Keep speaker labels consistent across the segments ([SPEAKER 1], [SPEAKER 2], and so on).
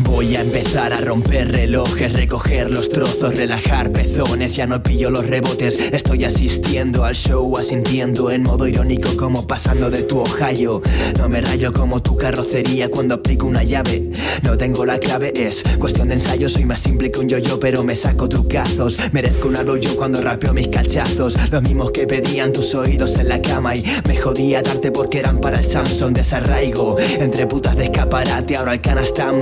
[SPEAKER 1] Voy a empezar a romper relojes, recoger los trozos, relajar pezones. Ya no pillo los rebotes, estoy asistiendo al show, asintiendo en modo irónico como pasando de tu Ohio. No me rayo como tu carrocería cuando aplico una llave. No tengo la clave, es cuestión de ensayo. Soy más simple que un yo-yo, pero me saco trucazos. Merezco un algo yo cuando rapeo mis cachazos. Los mismos que pedían tus oídos en la cama y me jodía darte porque eran para el Samsung desarraigo. Entre putas de escaparate, ahora el cana está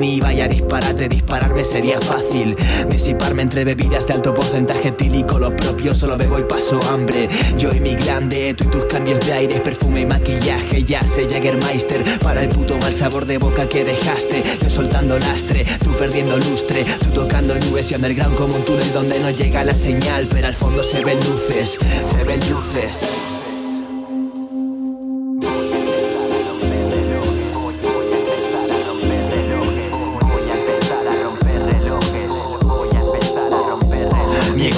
[SPEAKER 1] Miami. Vaya disparate, dispararme sería fácil. Disiparme entre bebidas de alto porcentaje etílico. Lo propio, solo bebo y paso hambre. Yo y mi grande, tú y tus cambios de aire, perfume y maquillaje. Ya sé, Jägermeister, para el puto mal sabor de boca que dejaste. Yo soltando lastre, tú perdiendo lustre. Tú tocando nubes y underground como un túnel donde no llega la señal. Pero al fondo se ven luces, se ven luces.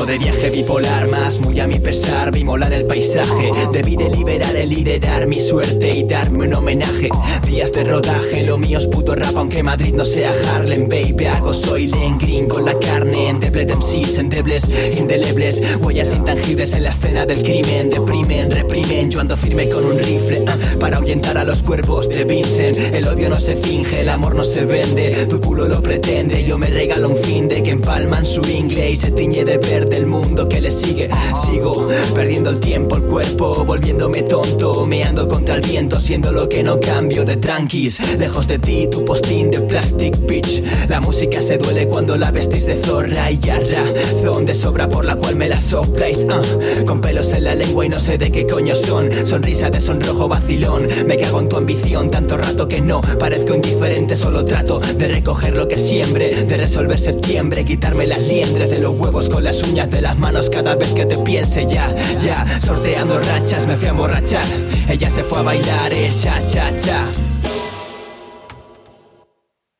[SPEAKER 1] De viaje bipolar, más muy a mi pesar, vi molar el paisaje. Debí deliberar el liderar mi suerte y darme un homenaje. Días de rodaje, lo mío es puto rap, aunque Madrid no sea Harlem, baby. Hago soy Len Green con la carne, endeble de MCs, endebles, indelebles. Huellas intangibles en la escena del crimen, deprimen, reprimen. Yo ando firme con un rifle ah, para ahuyentar a los cuervos de Vincent. El odio no se finge, el amor no se vende. Tu culo lo pretende, yo me regalo un fin de que empalman su inglés y se tiñe de verde el mundo que le sigue. Sigo perdiendo el tiempo, el cuerpo, volviéndome tonto, meando contra el viento, siendo lo que no cambio de tranquis. Lejos de ti, tu postín de plastic bitch. La música se duele cuando la vestís de zorra y yarra. Donde sobra por la cual me la sopláis. Ah. Con pelos en la lengua y no sé de qué coño son. Sonrisa de sonrojo vacilón. Me cago en tu ambición, tanto rato que no parezco indiferente. Solo trato de recoger lo que siembre, de resolver septiembre, quitarme las liendres de los huevos con las uñas de las manos cada vez que te piense ya, ya, sorteando rachas me fui a emborrachar, ella se fue a bailar el cha cha cha.